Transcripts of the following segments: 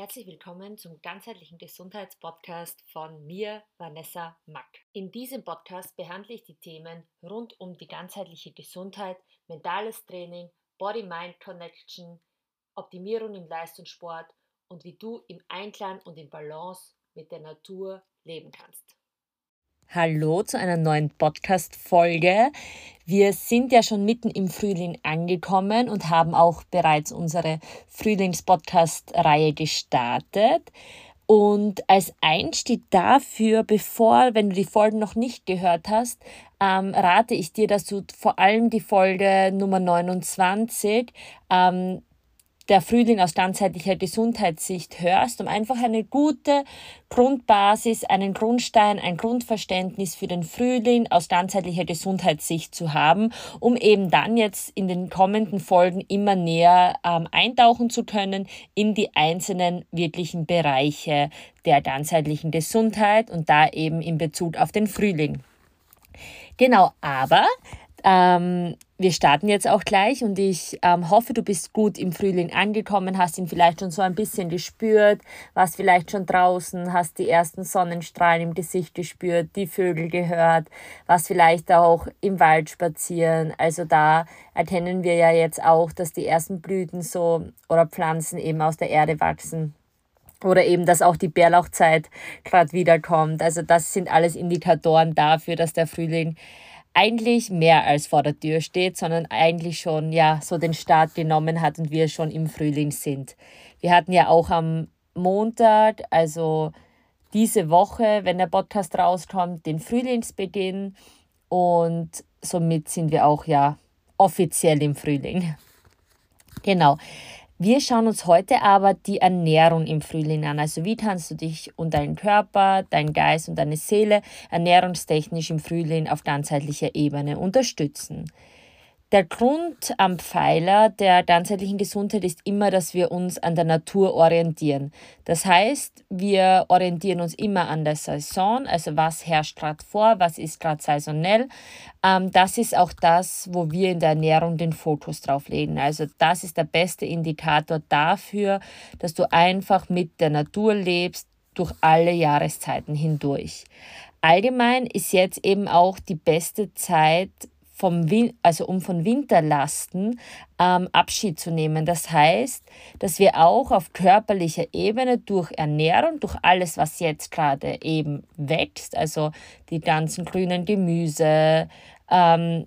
Herzlich willkommen zum ganzheitlichen Gesundheitspodcast von mir, Vanessa Mack. In diesem Podcast behandle ich die Themen rund um die ganzheitliche Gesundheit, mentales Training, Body-Mind-Connection, Optimierung im Leistungssport und wie du im Einklang und in Balance mit der Natur leben kannst. Hallo zu einer neuen Podcast-Folge. Wir sind ja schon mitten im Frühling angekommen und haben auch bereits unsere Frühlings-Podcast-Reihe gestartet. Und als Einstieg dafür, bevor, wenn du die Folgen noch nicht gehört hast, ähm, rate ich dir, dass du vor allem die Folge Nummer 29 ähm, der Frühling aus ganzheitlicher Gesundheitssicht hörst, um einfach eine gute Grundbasis, einen Grundstein, ein Grundverständnis für den Frühling aus ganzheitlicher Gesundheitssicht zu haben, um eben dann jetzt in den kommenden Folgen immer näher ähm, eintauchen zu können in die einzelnen wirklichen Bereiche der ganzheitlichen Gesundheit und da eben in Bezug auf den Frühling. Genau, aber ähm, wir starten jetzt auch gleich und ich ähm, hoffe, du bist gut im Frühling angekommen, hast ihn vielleicht schon so ein bisschen gespürt, warst vielleicht schon draußen, hast die ersten Sonnenstrahlen im Gesicht gespürt, die Vögel gehört, warst vielleicht auch im Wald spazieren. Also da erkennen wir ja jetzt auch, dass die ersten Blüten so oder Pflanzen eben aus der Erde wachsen. Oder eben, dass auch die Bärlauchzeit gerade wiederkommt. Also das sind alles Indikatoren dafür, dass der Frühling eigentlich mehr als vor der Tür steht, sondern eigentlich schon ja so den Start genommen hat und wir schon im Frühling sind. Wir hatten ja auch am Montag, also diese Woche, wenn der Podcast rauskommt, den Frühlingsbeginn und somit sind wir auch ja offiziell im Frühling. Genau. Wir schauen uns heute aber die Ernährung im Frühling an. Also wie kannst du dich und deinen Körper, deinen Geist und deine Seele ernährungstechnisch im Frühling auf ganzheitlicher Ebene unterstützen. Der Grund am Pfeiler der ganzheitlichen Gesundheit ist immer, dass wir uns an der Natur orientieren. Das heißt, wir orientieren uns immer an der Saison, also was herrscht gerade vor, was ist gerade saisonell. Ähm, das ist auch das, wo wir in der Ernährung den Fokus drauf legen. Also das ist der beste Indikator dafür, dass du einfach mit der Natur lebst durch alle Jahreszeiten hindurch. Allgemein ist jetzt eben auch die beste Zeit, vom Win also um von Winterlasten ähm, Abschied zu nehmen. Das heißt, dass wir auch auf körperlicher Ebene durch Ernährung, durch alles, was jetzt gerade eben wächst, also die ganzen grünen Gemüse, ähm,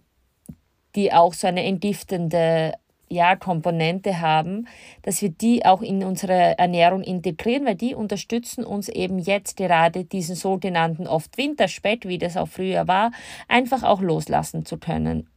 die auch so eine entgiftende ja, Komponente haben, dass wir die auch in unsere Ernährung integrieren, weil die unterstützen uns eben jetzt gerade diesen sogenannten oft Winterspett, wie das auch früher war, einfach auch loslassen zu können.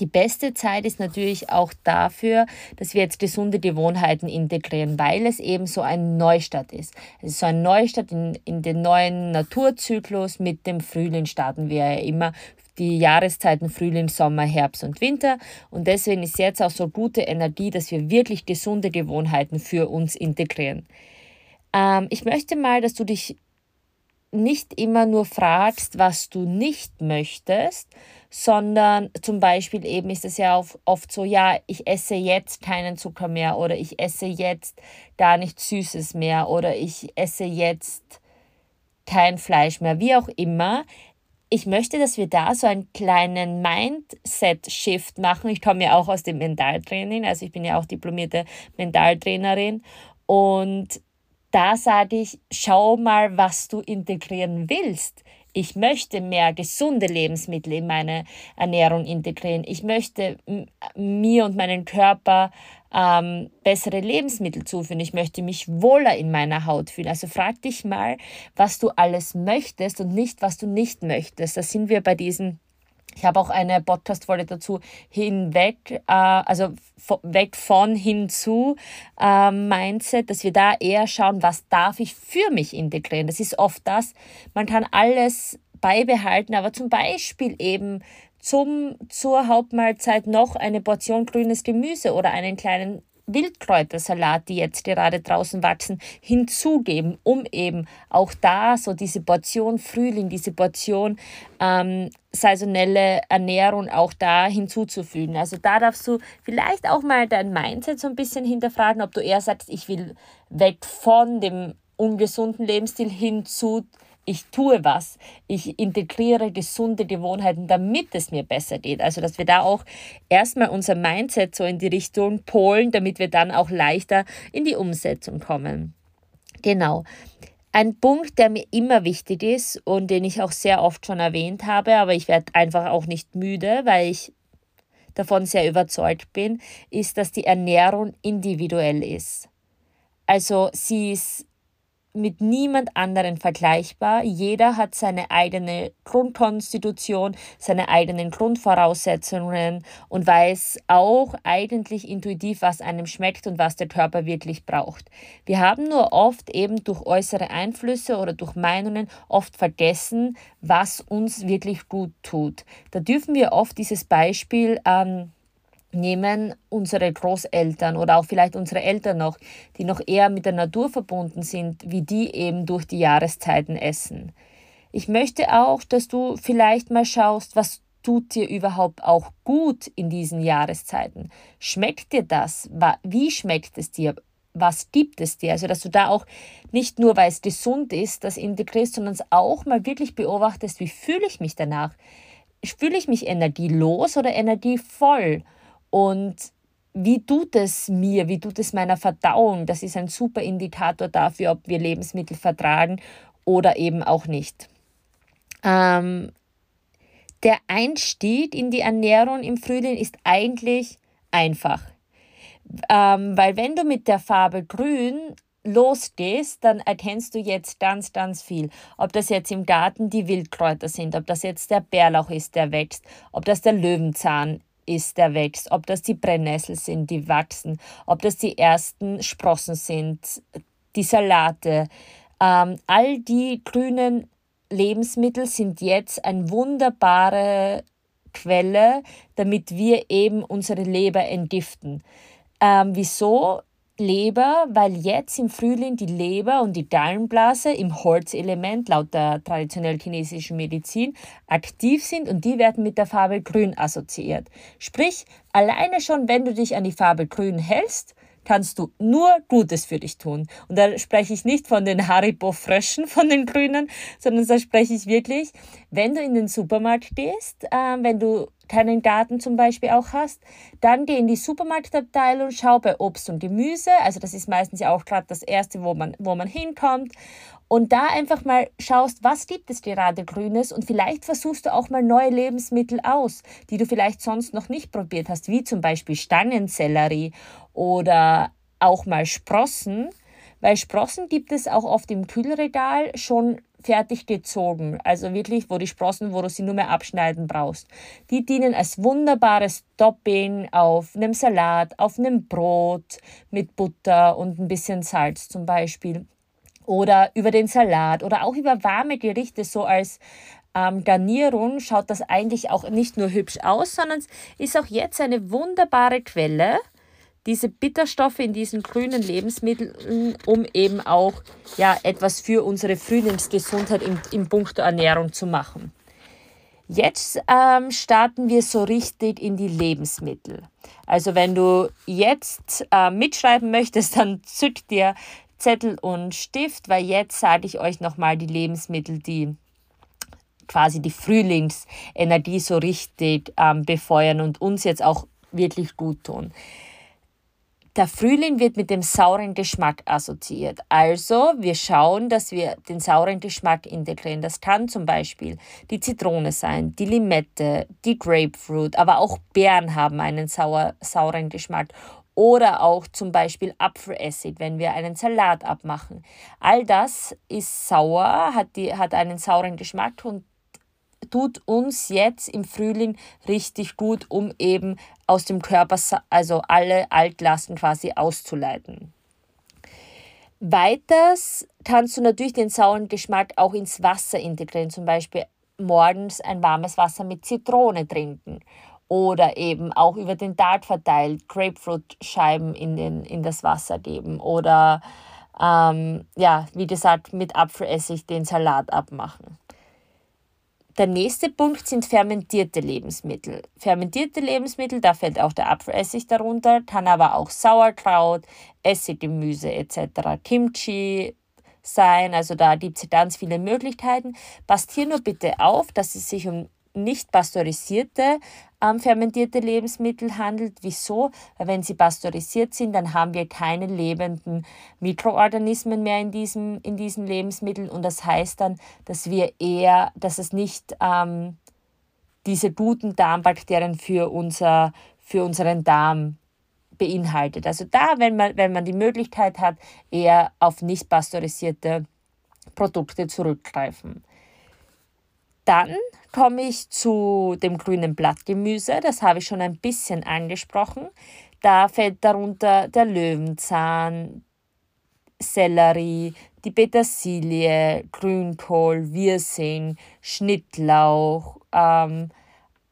Die beste Zeit ist natürlich auch dafür, dass wir jetzt gesunde Gewohnheiten integrieren, weil es eben so ein Neustart ist. Es ist so ein Neustart in, in den neuen Naturzyklus. Mit dem Frühling starten wir ja immer die Jahreszeiten Frühling, Sommer, Herbst und Winter. Und deswegen ist jetzt auch so gute Energie, dass wir wirklich gesunde Gewohnheiten für uns integrieren. Ähm, ich möchte mal, dass du dich nicht immer nur fragst, was du nicht möchtest, sondern zum Beispiel eben ist es ja oft so, ja, ich esse jetzt keinen Zucker mehr oder ich esse jetzt gar nichts Süßes mehr oder ich esse jetzt kein Fleisch mehr, wie auch immer ich möchte, dass wir da so einen kleinen Mindset-Shift machen. Ich komme ja auch aus dem Mentaltraining, also ich bin ja auch diplomierte Mentaltrainerin. Und da sage ich, schau mal, was du integrieren willst. Ich möchte mehr gesunde Lebensmittel in meine Ernährung integrieren. Ich möchte mir und meinen Körper ähm, bessere Lebensmittel zuführen. Ich möchte mich wohler in meiner Haut fühlen. Also frag dich mal, was du alles möchtest und nicht, was du nicht möchtest. Da sind wir bei diesen ich habe auch eine Podcast-Folge dazu hinweg, äh, also weg von hinzu äh, Mindset, dass wir da eher schauen, was darf ich für mich integrieren. Das ist oft das, man kann alles beibehalten, aber zum Beispiel eben zum, zur Hauptmahlzeit noch eine Portion grünes Gemüse oder einen kleinen Wildkräutersalat, die jetzt gerade draußen wachsen, hinzugeben, um eben auch da so diese Portion Frühling, diese Portion ähm, saisonelle Ernährung auch da hinzuzufügen. Also da darfst du vielleicht auch mal dein Mindset so ein bisschen hinterfragen, ob du eher sagst, ich will weg von dem ungesunden Lebensstil hin zu ich tue was, ich integriere gesunde Gewohnheiten, damit es mir besser geht. Also, dass wir da auch erstmal unser Mindset so in die Richtung polen, damit wir dann auch leichter in die Umsetzung kommen. Genau. Ein Punkt, der mir immer wichtig ist und den ich auch sehr oft schon erwähnt habe, aber ich werde einfach auch nicht müde, weil ich davon sehr überzeugt bin, ist, dass die Ernährung individuell ist. Also sie ist mit niemand anderen vergleichbar. Jeder hat seine eigene Grundkonstitution, seine eigenen Grundvoraussetzungen und weiß auch eigentlich intuitiv, was einem schmeckt und was der Körper wirklich braucht. Wir haben nur oft eben durch äußere Einflüsse oder durch Meinungen oft vergessen, was uns wirklich gut tut. Da dürfen wir oft dieses Beispiel ähm, nehmen unsere Großeltern oder auch vielleicht unsere Eltern noch, die noch eher mit der Natur verbunden sind, wie die eben durch die Jahreszeiten essen. Ich möchte auch, dass du vielleicht mal schaust, was tut dir überhaupt auch gut in diesen Jahreszeiten? Schmeckt dir das? Wie schmeckt es dir? Was gibt es dir? Also, dass du da auch nicht nur, weil es gesund ist, das integrierst, sondern es auch mal wirklich beobachtest, wie fühle ich mich danach? Fühle ich mich energielos oder energievoll? Und wie tut es mir, wie tut es meiner Verdauung? Das ist ein super Indikator dafür, ob wir Lebensmittel vertragen oder eben auch nicht. Ähm, der Einstieg in die Ernährung im Frühling ist eigentlich einfach. Ähm, weil wenn du mit der Farbe grün losgehst, dann erkennst du jetzt ganz, ganz viel. Ob das jetzt im Garten die Wildkräuter sind, ob das jetzt der Bärlauch ist, der wächst, ob das der Löwenzahn ist, der wächst, ob das die Brennnessel sind, die wachsen, ob das die ersten Sprossen sind, die Salate. Ähm, all die grünen Lebensmittel sind jetzt eine wunderbare Quelle, damit wir eben unsere Leber entgiften. Ähm, wieso? Leber, weil jetzt im Frühling die Leber und die Gallenblase im Holzelement laut der traditionell chinesischen Medizin aktiv sind und die werden mit der Farbe Grün assoziiert. Sprich, alleine schon, wenn du dich an die Farbe Grün hältst, kannst du nur Gutes für dich tun. Und da spreche ich nicht von den Haribo-Fröschen, von den Grünen, sondern da spreche ich wirklich, wenn du in den Supermarkt gehst, äh, wenn du keinen Garten zum Beispiel auch hast, dann geh in die Supermarktabteilung, schau bei Obst und Gemüse. Also das ist meistens ja auch gerade das Erste, wo man, wo man hinkommt. Und da einfach mal schaust, was gibt es gerade Grünes und vielleicht versuchst du auch mal neue Lebensmittel aus, die du vielleicht sonst noch nicht probiert hast, wie zum Beispiel Stangensellerie oder auch mal Sprossen. Weil Sprossen gibt es auch oft im Kühlregal schon fertig gezogen. Also wirklich, wo die Sprossen, wo du sie nur mehr abschneiden brauchst. Die dienen als wunderbares Topping auf einem Salat, auf einem Brot mit Butter und ein bisschen Salz zum Beispiel. Oder über den Salat oder auch über warme Gerichte, so als ähm, Garnierung schaut das eigentlich auch nicht nur hübsch aus, sondern es ist auch jetzt eine wunderbare Quelle diese Bitterstoffe in diesen grünen Lebensmitteln, um eben auch ja, etwas für unsere Frühlingsgesundheit im, im Punkt Ernährung zu machen. Jetzt ähm, starten wir so richtig in die Lebensmittel. Also wenn du jetzt äh, mitschreiben möchtest, dann zück dir Zettel und Stift, weil jetzt sage ich euch nochmal die Lebensmittel, die quasi die Frühlingsenergie so richtig ähm, befeuern und uns jetzt auch wirklich gut tun. Der Frühling wird mit dem sauren Geschmack assoziiert. Also wir schauen, dass wir den sauren Geschmack integrieren. Das kann zum Beispiel die Zitrone sein, die Limette, die Grapefruit, aber auch Beeren haben einen sauer, sauren Geschmack. Oder auch zum Beispiel Apfelessig, wenn wir einen Salat abmachen. All das ist sauer, hat, die, hat einen sauren Geschmack und tut uns jetzt im Frühling richtig gut, um eben aus dem Körper, also alle Altlasten quasi auszuleiten. Weiters kannst du natürlich den sauren Geschmack auch ins Wasser integrieren, zum Beispiel morgens ein warmes Wasser mit Zitrone trinken oder eben auch über den Tag verteilt Grapefruit-Scheiben in, den, in das Wasser geben oder ähm, ja, wie gesagt, mit Apfelessig den Salat abmachen. der nächste Punkt sind fermentierte Lebensmittel. Fermentierte Lebensmittel, da fällt auch der Apfelessig darunter, kann aber auch Sauerkraut, Essiggemüse etc., Kimchi sein. Also da gibt es ganz viele Möglichkeiten. Passt hier nur bitte auf, dass es sich um nicht pasteurisierte ähm, fermentierte Lebensmittel handelt. Wieso? Weil wenn sie pasteurisiert sind, dann haben wir keine lebenden Mikroorganismen mehr in, diesem, in diesen Lebensmitteln und das heißt dann, dass wir eher, dass es nicht ähm, diese guten Darmbakterien für, unser, für unseren Darm beinhaltet. Also da, wenn man, wenn man die Möglichkeit hat, eher auf nicht pasteurisierte Produkte zurückgreifen. Dann komme ich zu dem grünen Blattgemüse. Das habe ich schon ein bisschen angesprochen. Da fällt darunter der Löwenzahn, Sellerie, die Petersilie, Grünkohl, Wirsing, Schnittlauch, ähm,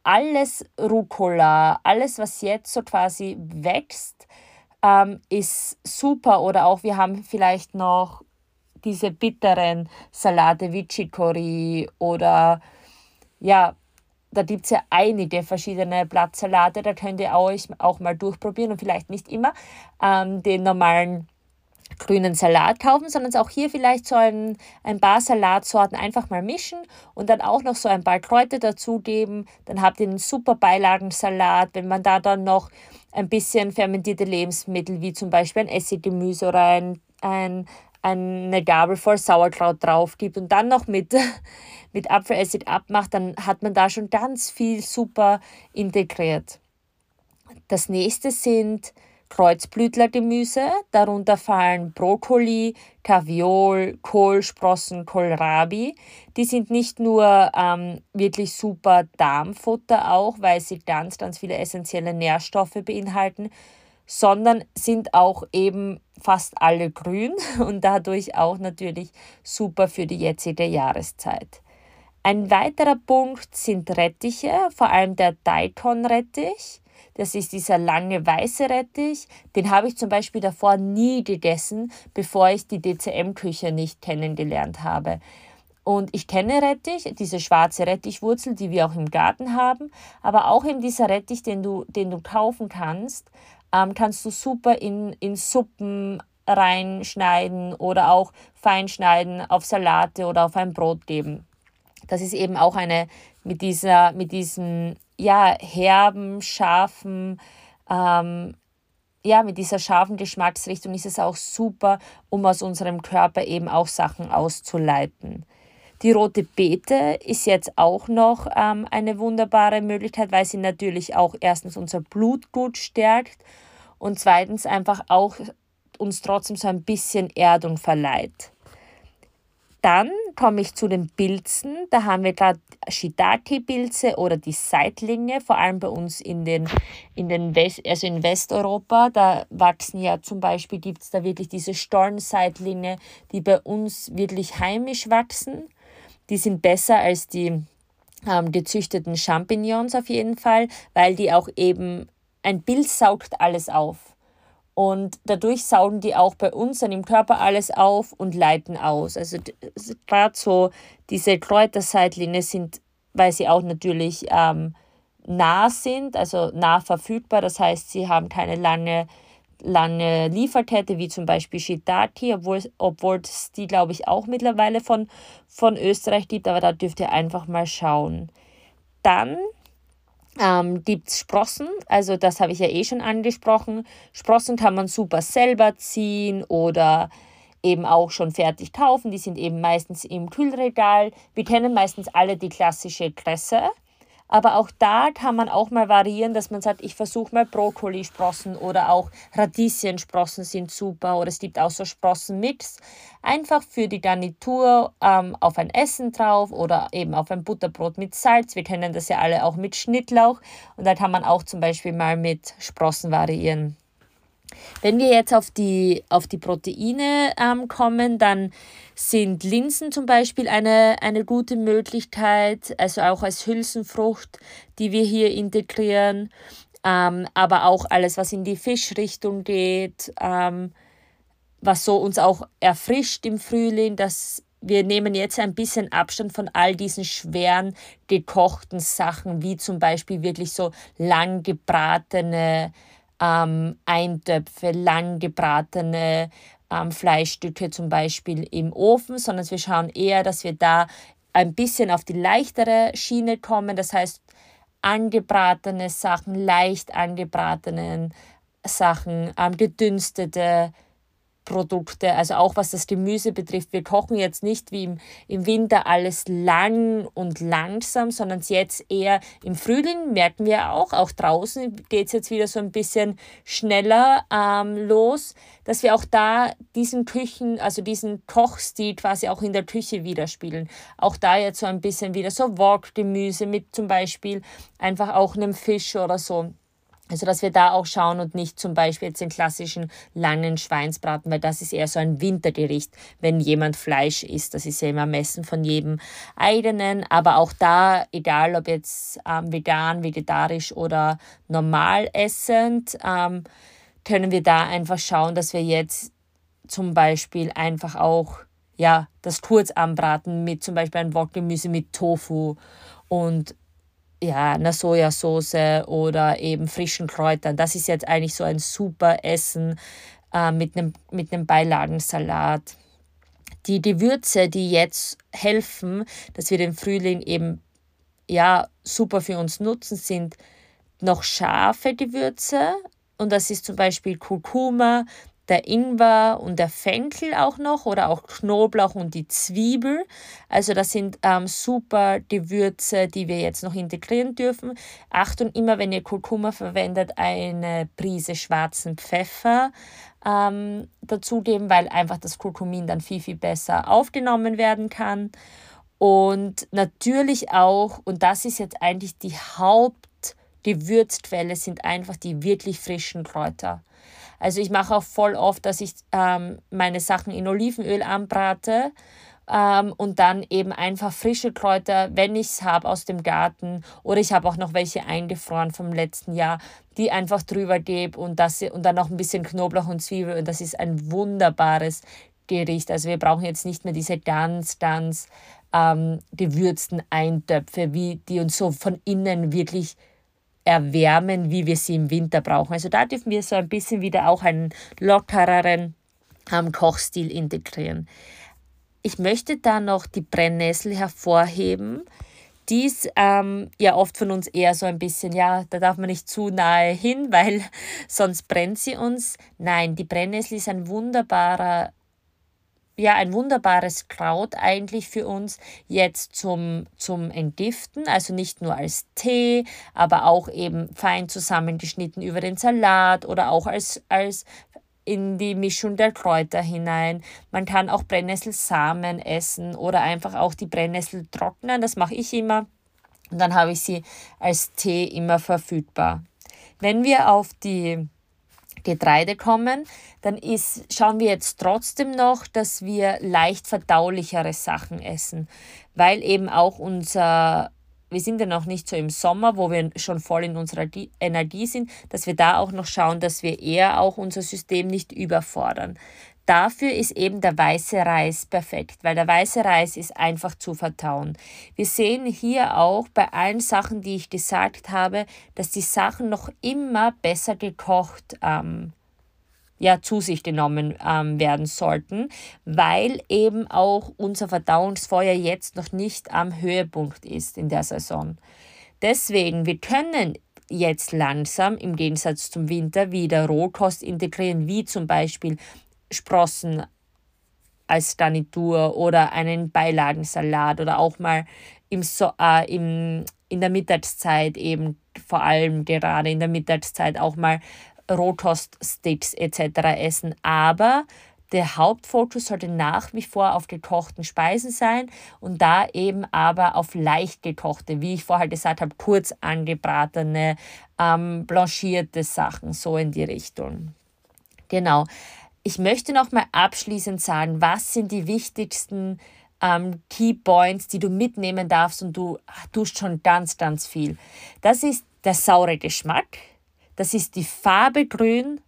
alles Rucola, alles, was jetzt so quasi wächst, ähm, ist super. Oder auch wir haben vielleicht noch diese bitteren Salate wie Chicory oder ja, da gibt es ja einige verschiedene Blattsalate, da könnt ihr euch auch mal durchprobieren und vielleicht nicht immer ähm, den normalen grünen Salat kaufen, sondern auch hier vielleicht so ein, ein paar Salatsorten einfach mal mischen und dann auch noch so ein paar Kräuter dazugeben. Dann habt ihr einen super Beilagensalat. Wenn man da dann noch ein bisschen fermentierte Lebensmittel wie zum Beispiel ein Essiggemüse oder ein, ein eine Gabel voll Sauerkraut drauf gibt und dann noch mit, mit Apfelessig abmacht, dann hat man da schon ganz viel super integriert. Das nächste sind Kreuzblütlergemüse, darunter fallen Brokkoli, Kaviol, Kohlsprossen, Kohlrabi. Die sind nicht nur ähm, wirklich super Darmfutter auch, weil sie ganz, ganz viele essentielle Nährstoffe beinhalten, sondern sind auch eben fast alle grün und dadurch auch natürlich super für die jetzige Jahreszeit. Ein weiterer Punkt sind Rettiche, vor allem der Daikon-Rettich. Das ist dieser lange weiße Rettich. Den habe ich zum Beispiel davor nie gegessen, bevor ich die DCM-Küche nicht kennengelernt habe. Und ich kenne Rettich, diese schwarze Rettichwurzel, die wir auch im Garten haben, aber auch eben dieser Rettich, den du, den du kaufen kannst, ähm, kannst du super in, in Suppen reinschneiden oder auch fein schneiden auf Salate oder auf ein Brot geben. Das ist eben auch eine mit dieser, mit diesem ja, herben, scharfen, ähm, ja, mit dieser scharfen Geschmacksrichtung ist es auch super, um aus unserem Körper eben auch Sachen auszuleiten. Die rote Beete ist jetzt auch noch ähm, eine wunderbare Möglichkeit, weil sie natürlich auch erstens unser Blut gut stärkt und zweitens einfach auch uns trotzdem so ein bisschen Erdung verleiht. Dann komme ich zu den Pilzen. Da haben wir gerade Shiitake-Pilze oder die Seitlinge, vor allem bei uns in, den, in, den West, also in Westeuropa. Da wachsen ja zum Beispiel, gibt es da wirklich diese Stornseitlinge, die bei uns wirklich heimisch wachsen. Die sind besser als die ähm, gezüchteten Champignons auf jeden Fall, weil die auch eben ein Pilz saugt alles auf. Und dadurch saugen die auch bei uns dann im Körper alles auf und leiten aus. Also gerade so diese Kräuterseitlinge sind, weil sie auch natürlich ähm, nah sind, also nah verfügbar. Das heißt, sie haben keine lange, lange Lieferkette, wie zum Beispiel Shiitake, obwohl es die, glaube ich, auch mittlerweile von, von Österreich gibt. Aber da dürft ihr einfach mal schauen. Dann ähm, gibt es Sprossen, also das habe ich ja eh schon angesprochen. Sprossen kann man super selber ziehen oder eben auch schon fertig kaufen. Die sind eben meistens im Kühlregal. Wir kennen meistens alle die klassische Kresse. Aber auch da kann man auch mal variieren, dass man sagt, ich versuche mal Brokkolisprossen oder auch Radieschensprossen sind super oder es gibt auch so Sprossenmix. Einfach für die Garnitur ähm, auf ein Essen drauf oder eben auf ein Butterbrot mit Salz. Wir kennen das ja alle auch mit Schnittlauch und da kann man auch zum Beispiel mal mit Sprossen variieren. Wenn wir jetzt auf die, auf die Proteine ähm, kommen, dann sind Linsen zum Beispiel eine, eine gute Möglichkeit, also auch als Hülsenfrucht, die wir hier integrieren, ähm, aber auch alles, was in die Fischrichtung geht, ähm, was so uns auch erfrischt im Frühling, das wir nehmen jetzt ein bisschen Abstand von all diesen schweren gekochten Sachen, wie zum Beispiel wirklich so lang gebratene ähm, Eintöpfe, lang gebratene ähm, Fleischstücke zum Beispiel im Ofen, sondern wir schauen eher, dass wir da ein bisschen auf die leichtere Schiene kommen. Das heißt, angebratene Sachen, leicht angebratenen Sachen, ähm, gedünstete Produkte, also auch was das Gemüse betrifft. Wir kochen jetzt nicht wie im, im Winter alles lang und langsam, sondern jetzt eher im Frühling merken wir auch, auch draußen geht es jetzt wieder so ein bisschen schneller ähm, los, dass wir auch da diesen Küchen, also diesen Kochstil quasi auch in der Küche widerspiegeln. Auch da jetzt so ein bisschen wieder so Wok-Gemüse mit zum Beispiel einfach auch einem Fisch oder so also, dass wir da auch schauen und nicht zum Beispiel jetzt den klassischen langen Schweinsbraten, weil das ist eher so ein Wintergericht, wenn jemand Fleisch isst. Das ist ja immer Messen von jedem eigenen. Aber auch da, egal ob jetzt ähm, vegan, vegetarisch oder normal essend, ähm, können wir da einfach schauen, dass wir jetzt zum Beispiel einfach auch ja, das kurz anbraten mit zum Beispiel ein Wokgemüse mit Tofu und ja, einer Sojasauce oder eben frischen Kräutern. Das ist jetzt eigentlich so ein super Essen äh, mit einem mit einem Beilagensalat. Die Gewürze, die jetzt helfen, dass wir den Frühling eben ja super für uns nutzen, sind noch scharfe Gewürze und das ist zum Beispiel Kurkuma, der Ingwer und der Fenchel auch noch oder auch Knoblauch und die Zwiebel. Also das sind ähm, super Gewürze, die wir jetzt noch integrieren dürfen. Achtung, immer wenn ihr Kurkuma verwendet, eine Prise schwarzen Pfeffer ähm, dazugeben, weil einfach das Kurkumin dann viel, viel besser aufgenommen werden kann. Und natürlich auch, und das ist jetzt eigentlich die Hauptgewürzquelle, sind einfach die wirklich frischen Kräuter. Also ich mache auch voll oft, dass ich ähm, meine Sachen in Olivenöl anbrate ähm, und dann eben einfach frische Kräuter, wenn ich es habe aus dem Garten oder ich habe auch noch welche eingefroren vom letzten Jahr, die einfach drüber gebe und, und dann noch ein bisschen Knoblauch und Zwiebel und das ist ein wunderbares Gericht. Also wir brauchen jetzt nicht mehr diese ganz, ganz ähm, gewürzten Eintöpfe, wie, die uns so von innen wirklich erwärmen, wie wir sie im Winter brauchen. Also da dürfen wir so ein bisschen wieder auch einen lockereren ähm, Kochstil integrieren. Ich möchte da noch die Brennnessel hervorheben. Die ist ähm, ja oft von uns eher so ein bisschen, ja, da darf man nicht zu nahe hin, weil sonst brennt sie uns. Nein, die Brennnessel ist ein wunderbarer ja ein wunderbares Kraut eigentlich für uns jetzt zum, zum Entgiften, also nicht nur als Tee, aber auch eben fein zusammengeschnitten über den Salat oder auch als, als in die Mischung der Kräuter hinein. Man kann auch Brennnesselsamen essen oder einfach auch die Brennnessel trocknen, das mache ich immer. Und dann habe ich sie als Tee immer verfügbar. Wenn wir auf die Getreide kommen, dann ist, schauen wir jetzt trotzdem noch, dass wir leicht verdaulichere Sachen essen, weil eben auch unser, wir sind ja noch nicht so im Sommer, wo wir schon voll in unserer Energie sind, dass wir da auch noch schauen, dass wir eher auch unser System nicht überfordern. Dafür ist eben der weiße Reis perfekt, weil der weiße Reis ist einfach zu vertauen. Wir sehen hier auch bei allen Sachen, die ich gesagt habe, dass die Sachen noch immer besser gekocht ähm, ja, zu sich genommen ähm, werden sollten, weil eben auch unser Verdauungsfeuer jetzt noch nicht am Höhepunkt ist in der Saison. Deswegen, wir können jetzt langsam im Gegensatz zum Winter wieder Rohkost integrieren, wie zum Beispiel Sprossen als Garnitur oder einen Beilagensalat oder auch mal im so äh, im, in der Mittagszeit eben vor allem gerade in der Mittagszeit auch mal Rohkoststicks etc. essen. Aber der Hauptfokus sollte nach wie vor auf gekochten Speisen sein und da eben aber auf leicht gekochte, wie ich vorher gesagt habe, kurz angebratene, ähm, blanchierte Sachen, so in die Richtung. Genau. Ich möchte noch mal abschließend sagen, was sind die wichtigsten ähm, Key Points, die du mitnehmen darfst und du tust schon ganz, ganz viel. Das ist der saure Geschmack, das ist die Farbe grün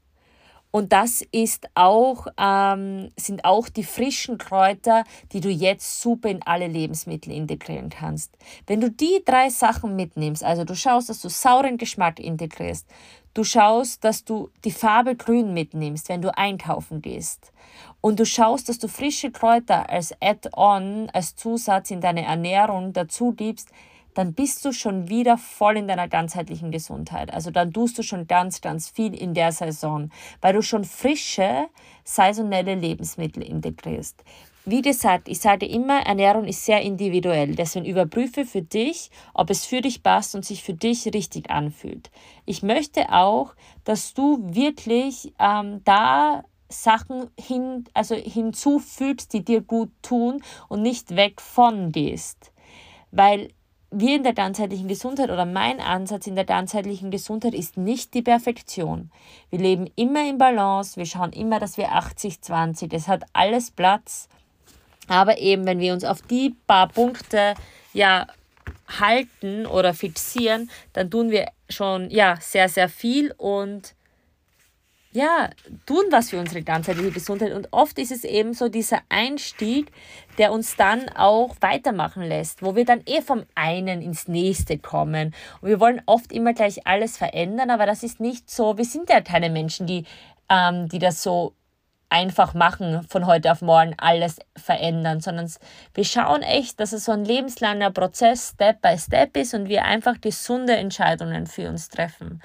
Und das ist auch, ähm, sind auch die frischen Kräuter, die du jetzt super in alle Lebensmittel integrieren kannst. Wenn du die drei Sachen mitnimmst, also du schaust, dass du sauren Geschmack integrierst, du schaust, dass du die Farbe grün mitnimmst, wenn du einkaufen gehst, und du schaust, dass du frische Kräuter als Add-on, als Zusatz in deine Ernährung dazu gibst, dann bist du schon wieder voll in deiner ganzheitlichen Gesundheit. Also dann tust du schon ganz, ganz viel in der Saison, weil du schon frische, saisonelle Lebensmittel integrierst. Wie gesagt, ich sage immer, Ernährung ist sehr individuell. Deswegen überprüfe für dich, ob es für dich passt und sich für dich richtig anfühlt. Ich möchte auch, dass du wirklich ähm, da Sachen hin, also hinzufügst, die dir gut tun und nicht weg von gehst. Weil wir in der ganzheitlichen Gesundheit oder mein Ansatz in der ganzheitlichen Gesundheit ist nicht die Perfektion. Wir leben immer in Balance, wir schauen immer, dass wir 80-20, es hat alles Platz. Aber eben, wenn wir uns auf die paar Punkte ja halten oder fixieren, dann tun wir schon ja sehr, sehr viel und ja, tun was für unsere ganzheitliche Gesundheit. Und oft ist es eben so dieser Einstieg, der uns dann auch weitermachen lässt, wo wir dann eh vom einen ins nächste kommen. Und wir wollen oft immer gleich alles verändern, aber das ist nicht so. Wir sind ja keine Menschen, die, ähm, die das so einfach machen, von heute auf morgen alles verändern, sondern wir schauen echt, dass es so ein lebenslanger Prozess Step by Step ist und wir einfach gesunde Entscheidungen für uns treffen.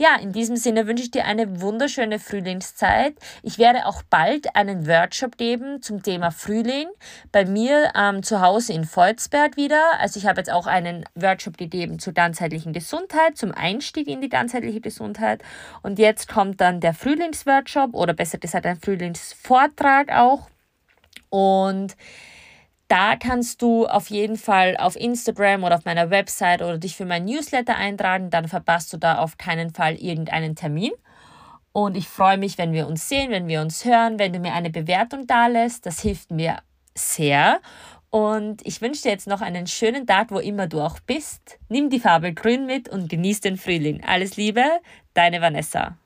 Ja, in diesem Sinne wünsche ich dir eine wunderschöne Frühlingszeit. Ich werde auch bald einen Workshop geben zum Thema Frühling bei mir ähm, zu Hause in Volzberg wieder. Also ich habe jetzt auch einen Workshop gegeben zur ganzheitlichen Gesundheit, zum Einstieg in die ganzheitliche Gesundheit. Und jetzt kommt dann der Frühlingsworkshop oder besser gesagt ein Frühlingsvortrag auch. Und da kannst du auf jeden Fall auf Instagram oder auf meiner Website oder dich für mein Newsletter eintragen. Dann verpasst du da auf keinen Fall irgendeinen Termin. Und ich freue mich, wenn wir uns sehen, wenn wir uns hören, wenn du mir eine Bewertung da lässt. Das hilft mir sehr. Und ich wünsche dir jetzt noch einen schönen Tag, wo immer du auch bist. Nimm die Farbe grün mit und genieß den Frühling. Alles Liebe, deine Vanessa.